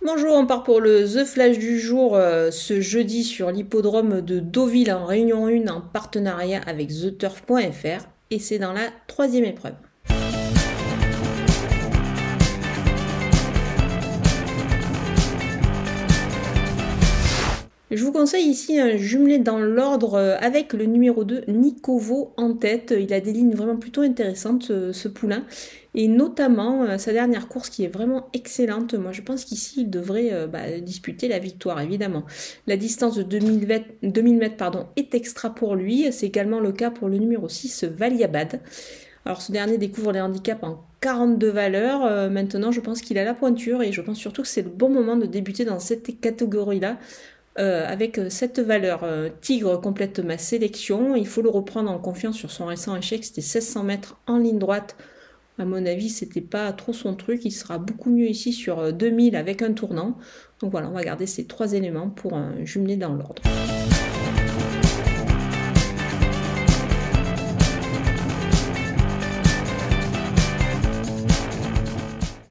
Bonjour, on part pour le The Flash du jour euh, ce jeudi sur l'hippodrome de Deauville en Réunion 1 en partenariat avec TheTurf.fr et c'est dans la troisième épreuve. Je vous conseille ici un jumelé dans l'ordre euh, avec le numéro 2, Nikovo en tête. Il a des lignes vraiment plutôt intéressantes, ce, poulain. Et notamment euh, sa dernière course qui est vraiment excellente. Moi, je pense qu'ici, il devrait euh, bah, disputer la victoire, évidemment. La distance de 2000 mètres, pardon, est extra pour lui. C'est également le cas pour le numéro 6, Valiabad. Alors, ce dernier découvre les handicaps en 42 valeurs. maintenant, je pense qu'il a la pointure et je pense surtout que c'est le bon moment de débuter dans cette catégorie-là euh, avec euh, cette valeur. Euh, Tigre complète ma sélection. Il faut le reprendre en confiance sur son récent échec. C'était 1600 mètres en ligne droite. À mon avis, c'était pas trop son truc. Il sera beaucoup mieux ici sur 2000 avec un tournant. Donc voilà, on va garder ces trois éléments pour un jumelé dans l'ordre.